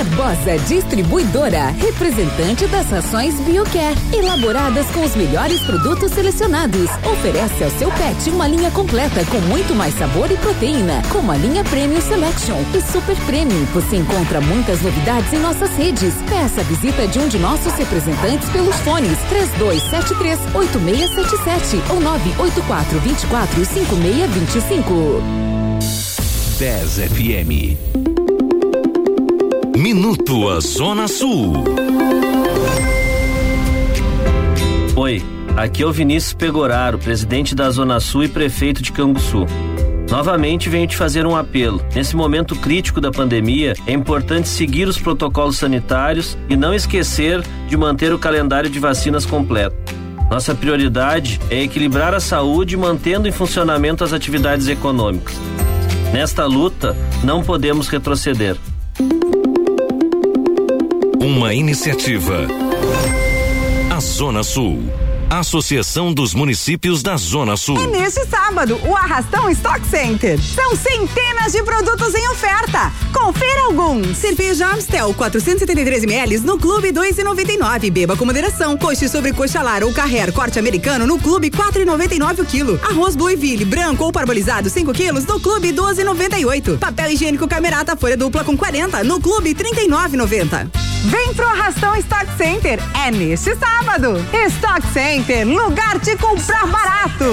Barbosa Distribuidora, representante das rações BioCare, elaboradas com os melhores produtos selecionados. Oferece ao seu pet uma linha completa com muito mais sabor e proteína, como a linha Premium Selection e Super Premium. Você encontra muitas novidades em nossas redes. Peça a visita de um de nossos representantes pelos fones 3273 8677 ou 984 24 5625. 10 FM Minuto Zona Sul. Oi, aqui é o Vinícius Pegoraro, presidente da Zona Sul e prefeito de Canguçu. Novamente venho te fazer um apelo. Nesse momento crítico da pandemia, é importante seguir os protocolos sanitários e não esquecer de manter o calendário de vacinas completo. Nossa prioridade é equilibrar a saúde mantendo em funcionamento as atividades econômicas. Nesta luta, não podemos retroceder. Uma iniciativa. A Zona Sul. Associação dos Municípios da Zona Sul. E neste sábado, o Arrastão Stock Center. São centenas de produtos em oferta. Confira alguns. Cerveja Amstel, 473 ml no Clube 2,99. Beba com moderação. Coxa sobre coxa lar ou carrer corte americano no Clube 4,99 o quilo. Arroz Blueville, branco ou parbolizado 5 quilos no Clube 12,98. Papel higiênico Camerata folha dupla com 40 no Clube 39,90. Vem pro Arrastão Stock Center. É neste sábado. Stock Center Center, lugar de comprar barato.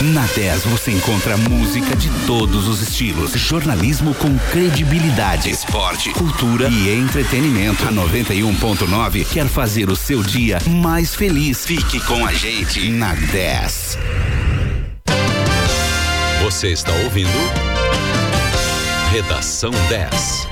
Na 10 você encontra música de todos os estilos, jornalismo com credibilidade, esporte, cultura e entretenimento. A 91.9 quer fazer o seu dia mais feliz. Fique com a gente na 10. Você está ouvindo Redação 10.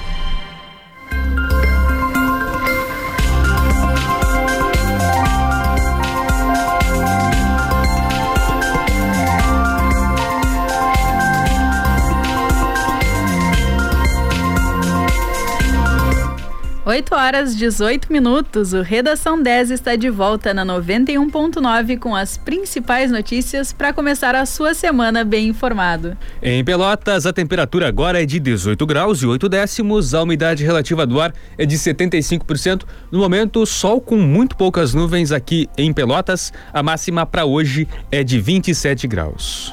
8 horas 18 minutos. O Redação 10 está de volta na 91.9 com as principais notícias para começar a sua semana bem informado. Em Pelotas, a temperatura agora é de 18 graus e 8 décimos. A umidade relativa do ar é de 75%. No momento, sol com muito poucas nuvens aqui em Pelotas. A máxima para hoje é de 27 graus.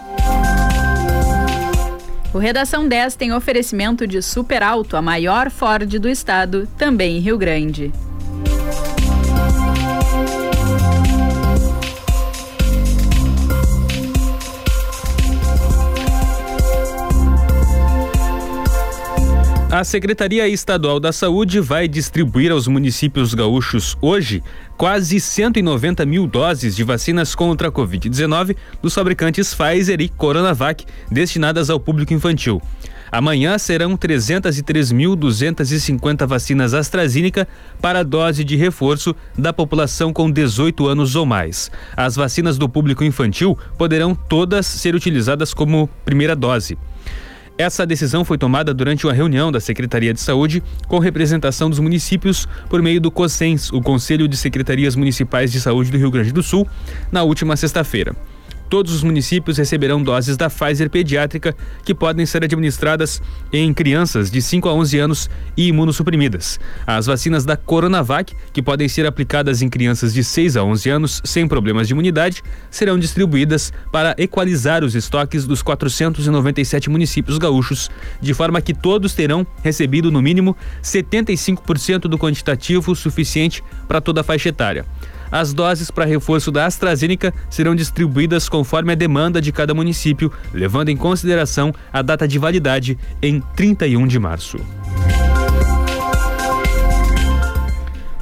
O Redação 10 tem oferecimento de Super Alto, a maior Ford do estado, também em Rio Grande. A Secretaria Estadual da Saúde vai distribuir aos municípios gaúchos hoje quase 190 mil doses de vacinas contra a Covid-19 dos fabricantes Pfizer e Coronavac, destinadas ao público infantil. Amanhã serão 303.250 vacinas AstraZeneca para dose de reforço da população com 18 anos ou mais. As vacinas do público infantil poderão todas ser utilizadas como primeira dose. Essa decisão foi tomada durante uma reunião da Secretaria de Saúde com representação dos municípios por meio do COSENS, o Conselho de Secretarias Municipais de Saúde do Rio Grande do Sul, na última sexta-feira. Todos os municípios receberão doses da Pfizer pediátrica que podem ser administradas em crianças de 5 a 11 anos e imunossuprimidas. As vacinas da Coronavac, que podem ser aplicadas em crianças de 6 a 11 anos sem problemas de imunidade, serão distribuídas para equalizar os estoques dos 497 municípios gaúchos, de forma que todos terão recebido no mínimo 75% do quantitativo suficiente para toda a faixa etária. As doses para reforço da AstraZeneca serão distribuídas conforme a demanda de cada município, levando em consideração a data de validade em 31 de março.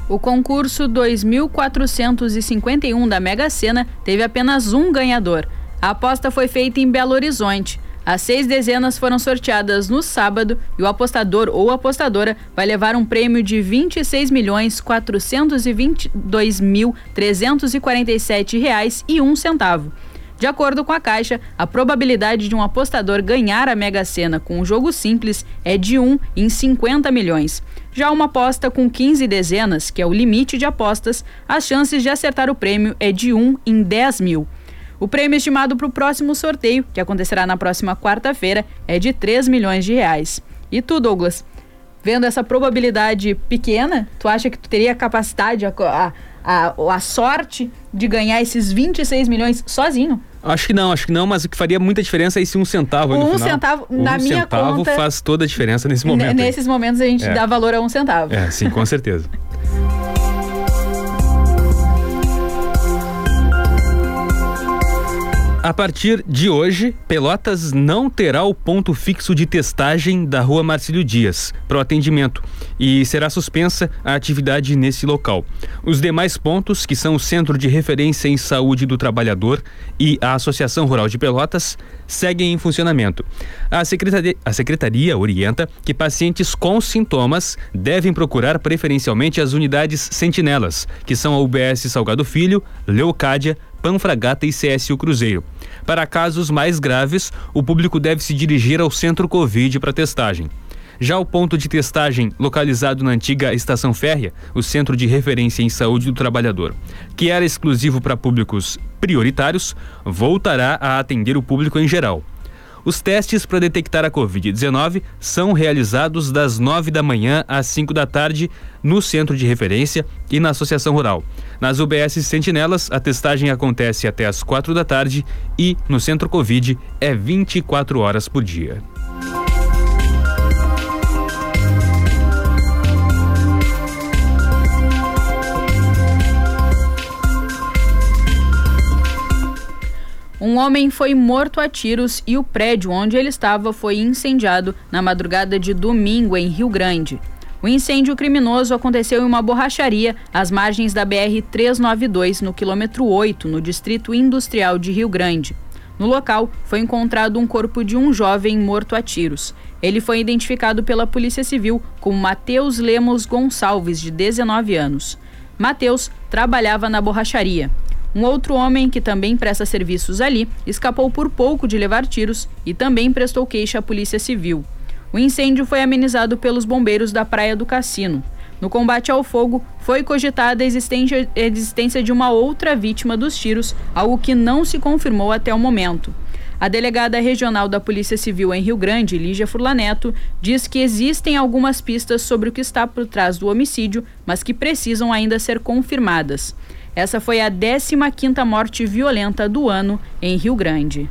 O concurso 2451 da Mega Sena teve apenas um ganhador. A aposta foi feita em Belo Horizonte. As seis dezenas foram sorteadas no sábado e o apostador ou apostadora vai levar um prêmio de R$ 26 milhões 422 mil 347 reais e um centavo. De acordo com a Caixa, a probabilidade de um apostador ganhar a Mega Sena com um jogo simples é de 1 em 50 milhões. Já uma aposta com 15 dezenas, que é o limite de apostas, as chances de acertar o prêmio é de 1 em 10 mil. O prêmio estimado para o próximo sorteio, que acontecerá na próxima quarta-feira, é de 3 milhões de reais. E tu, Douglas, vendo essa probabilidade pequena, tu acha que tu teria capacidade, a, a, a, a sorte de ganhar esses 26 milhões sozinho? Acho que não, acho que não, mas o que faria muita diferença é esse um centavo um final. centavo, um na minha centavo conta, faz toda a diferença nesse momento. Nesses momentos a gente É. dá valor a um centavo. É, sim, com certeza. A partir de hoje, Pelotas não terá o ponto fixo de testagem da Rua Marcílio Dias para o atendimento e será suspensa a atividade nesse local. Os demais pontos, que são o Centro de Referência em Saúde do Trabalhador e a Associação Rural de Pelotas, seguem em funcionamento. A secretaria, a secretaria orienta que pacientes com sintomas devem procurar preferencialmente as unidades sentinelas, que são a UBS Salgado Filho, Leocádia, Panfragata e CSU Cruzeiro. Para casos mais graves, o público deve se dirigir ao centro Covid para testagem. Já o ponto de testagem, localizado na antiga estação férrea, o Centro de Referência em Saúde do Trabalhador, que era exclusivo para públicos prioritários, voltará a atender o público em geral. Os testes para detectar a Covid-19 são realizados das 9 da manhã às 5 da tarde no Centro de Referência e na Associação Rural. Nas UBS Sentinelas, a testagem acontece até às 4 da tarde e no Centro Covid é 24 horas por dia. Um homem foi morto a tiros e o prédio onde ele estava foi incendiado na madrugada de domingo em Rio Grande. O incêndio criminoso aconteceu em uma borracharia às margens da BR-392, no quilômetro 8, no Distrito Industrial de Rio Grande. No local, foi encontrado um corpo de um jovem morto a tiros. Ele foi identificado pela Polícia Civil como Matheus Lemos Gonçalves, de 19 anos. Matheus trabalhava na borracharia. Um outro homem que também presta serviços ali escapou por pouco de levar tiros e também prestou queixa à Polícia Civil. O incêndio foi amenizado pelos bombeiros da Praia do Cassino. No combate ao fogo, foi cogitada a existência, de uma outra vítima dos tiros, algo que não se confirmou até o momento. A delegada regional da Polícia Civil em Rio Grande, Lígia Furlaneto, diz que existem algumas pistas sobre o que está por trás do homicídio, mas que precisam ainda ser confirmadas. Essa foi a 15ª morte violenta do ano em Rio Grande.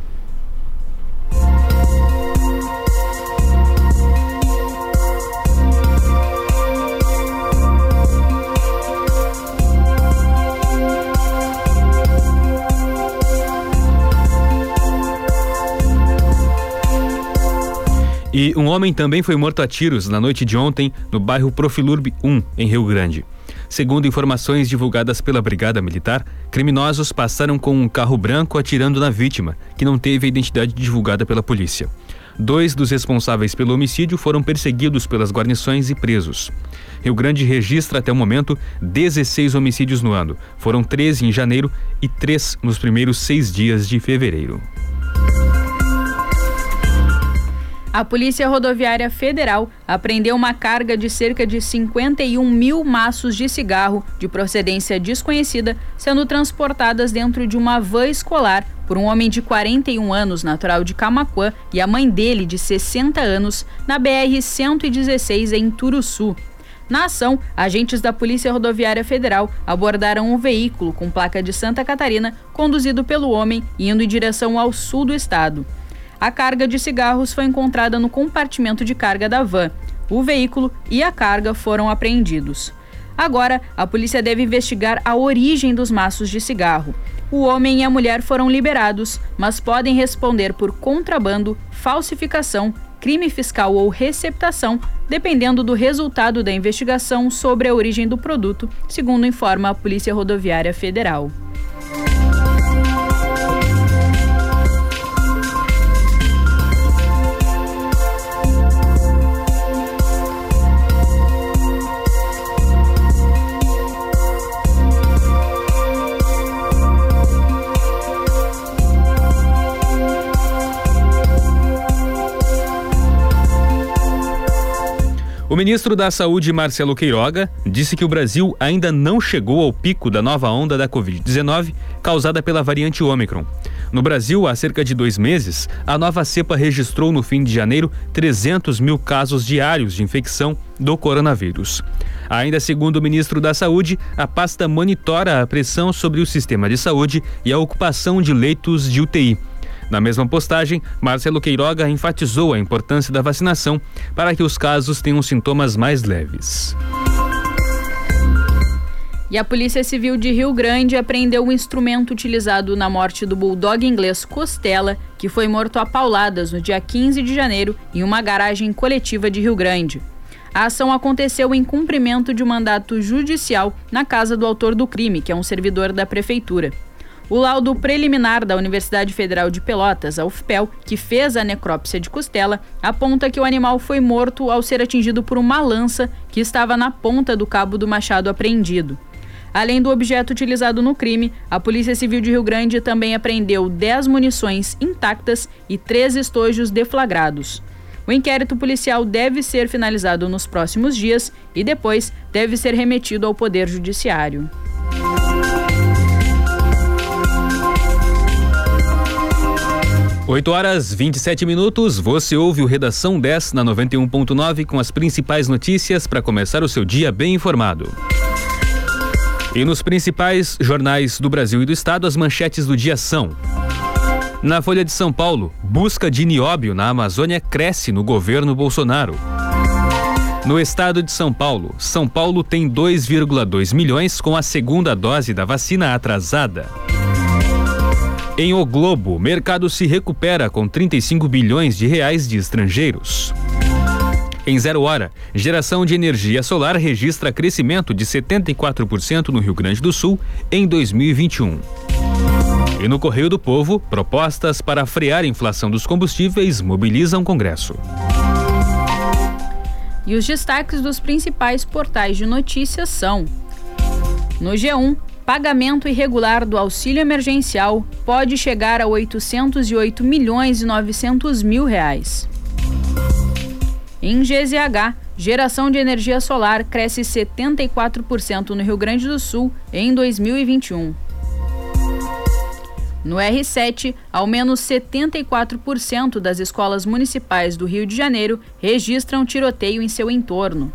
E um homem também foi morto a tiros na noite de ontem no bairro Profilurb 1, em Rio Grande. Segundo informações divulgadas pela Brigada Militar, criminosos passaram com um carro branco atirando na vítima, que não teve a identidade divulgada pela polícia. Dois dos responsáveis pelo homicídio foram perseguidos pelas guarnições e presos. Rio Grande registra até o momento 16 homicídios no ano. Foram 13 em janeiro e 3 nos primeiros seis dias de fevereiro. A Polícia Rodoviária Federal apreendeu uma carga de cerca de 51 mil maços de cigarro de procedência desconhecida sendo transportadas dentro de uma van escolar por um homem de 41 anos, natural de Camacuã, e a mãe dele, de 60 anos, na BR-116 em Turuçu. Na ação, agentes da Polícia Rodoviária Federal abordaram um veículo com placa de Santa Catarina conduzido pelo homem indo em direção ao sul do estado. A carga de cigarros foi encontrada no compartimento de carga da van. O veículo e a carga foram apreendidos. Agora, a polícia deve investigar a origem dos maços de cigarro. O homem e a mulher foram liberados, mas podem responder por contrabando, falsificação, crime fiscal ou receptação, dependendo do resultado da investigação sobre a origem do produto, segundo informa a Polícia Rodoviária Federal. '" O ministro da Saúde, Marcelo Queiroga, disse que o Brasil ainda não chegou ao pico da nova onda da Covid-19 causada pela variante Ômicron. No Brasil, há cerca de dois meses, a nova cepa registrou no fim de janeiro 300 mil casos diários de infecção do coronavírus. Ainda segundo o ministro da Saúde, a pasta monitora a pressão sobre o sistema de saúde e a ocupação de leitos de UTI. Na mesma postagem, Marcelo Queiroga enfatizou a importância da vacinação para que os casos tenham sintomas mais leves. E a Polícia Civil de Rio Grande apreendeu o instrumento utilizado na morte do bulldog inglês Costela, que foi morto a pauladas no dia 15 de janeiro em uma garagem coletiva de Rio Grande. A ação aconteceu em cumprimento de um mandato judicial na casa do autor do crime, que é um servidor da prefeitura. O laudo preliminar da Universidade Federal de Pelotas, a UFPEL, que fez a necrópsia de costela, aponta que o animal foi morto ao ser atingido por uma lança que estava na ponta do cabo do machado apreendido. Além do objeto utilizado no crime, a Polícia Civil de Rio Grande também apreendeu 10 munições intactas e três estojos deflagrados. O inquérito policial deve ser finalizado nos próximos dias e depois deve ser remetido ao Poder Judiciário. 8 horas 27 minutos, você ouve o Redação 10 na 91.9 com as principais notícias para começar o seu dia bem informado. E nos principais jornais do Brasil e do Estado, as manchetes do dia são. Na Folha de São Paulo, busca de nióbio na Amazônia cresce no governo Bolsonaro. No estado de São Paulo, São Paulo tem 2,2 milhões com a segunda dose da vacina atrasada. Em O Globo, mercado se recupera com 35 bilhões de reais de estrangeiros. Em zero hora, geração de energia solar registra crescimento de 74% no Rio Grande do Sul em 2021. E no Correio do Povo, propostas para frear a inflação dos combustíveis mobilizam o Congresso. E os destaques dos principais portais de notícias são: no G1, Pagamento irregular do auxílio emergencial pode chegar a 808 milhões e 900 mil reais. Em GZH, Geração de energia solar cresce 74% no Rio Grande do Sul em 2021. No R7, ao menos 74% das escolas municipais do Rio de Janeiro registram tiroteio em seu entorno.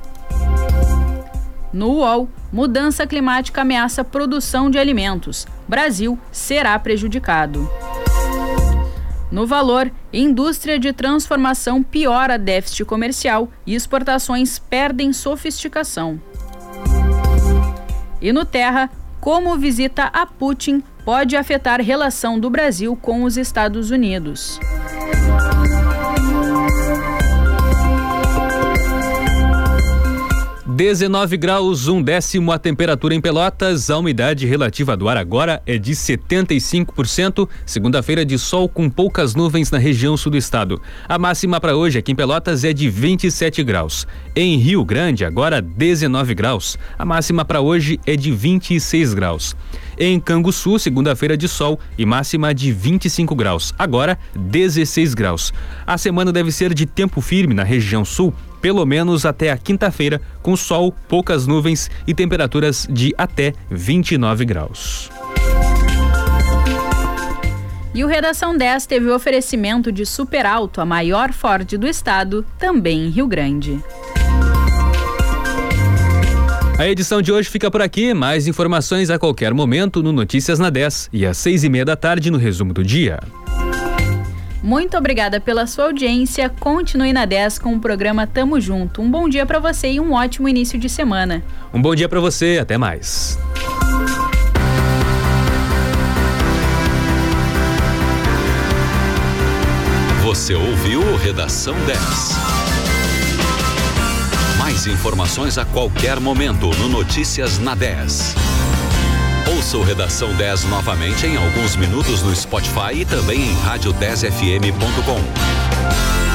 No UOL, mudança climática ameaça produção de alimentos. Brasil será prejudicado. No valor, indústria de transformação piora déficit comercial e exportações perdem sofisticação. E no Terra, como visita a Putin pode afetar relação do Brasil com os Estados Unidos. 19 graus, um décimo a temperatura em Pelotas. A umidade relativa do ar agora é de 75%. Segunda-feira de sol com poucas nuvens na região sul do estado. A máxima para hoje aqui em Pelotas é de 27 graus. Em Rio Grande, agora 19 graus. A máxima para hoje é de 26 graus. Em Canguçu, segunda-feira de sol e máxima de 25 graus. Agora 16 graus. A semana deve ser de tempo firme na região sul pelo menos até a quinta-feira, com sol, poucas nuvens e temperaturas de até 29 graus. E o Redação 10 teve o oferecimento de Super Alto, a maior Ford do estado, também em Rio Grande. A edição de hoje fica por aqui. Mais informações a qualquer momento no Notícias na 10 e às seis e meia da tarde no resumo do dia. Muito obrigada pela sua audiência. Continue na 10 com o programa Tamo Junto. Um bom dia para você e um ótimo início de semana. Um bom dia para você, até mais. Você ouviu Redação 10. Mais informações a qualquer momento no Notícias na 10. Ouça o Redação 10 novamente em alguns minutos no Spotify e também em rádio10fm.com.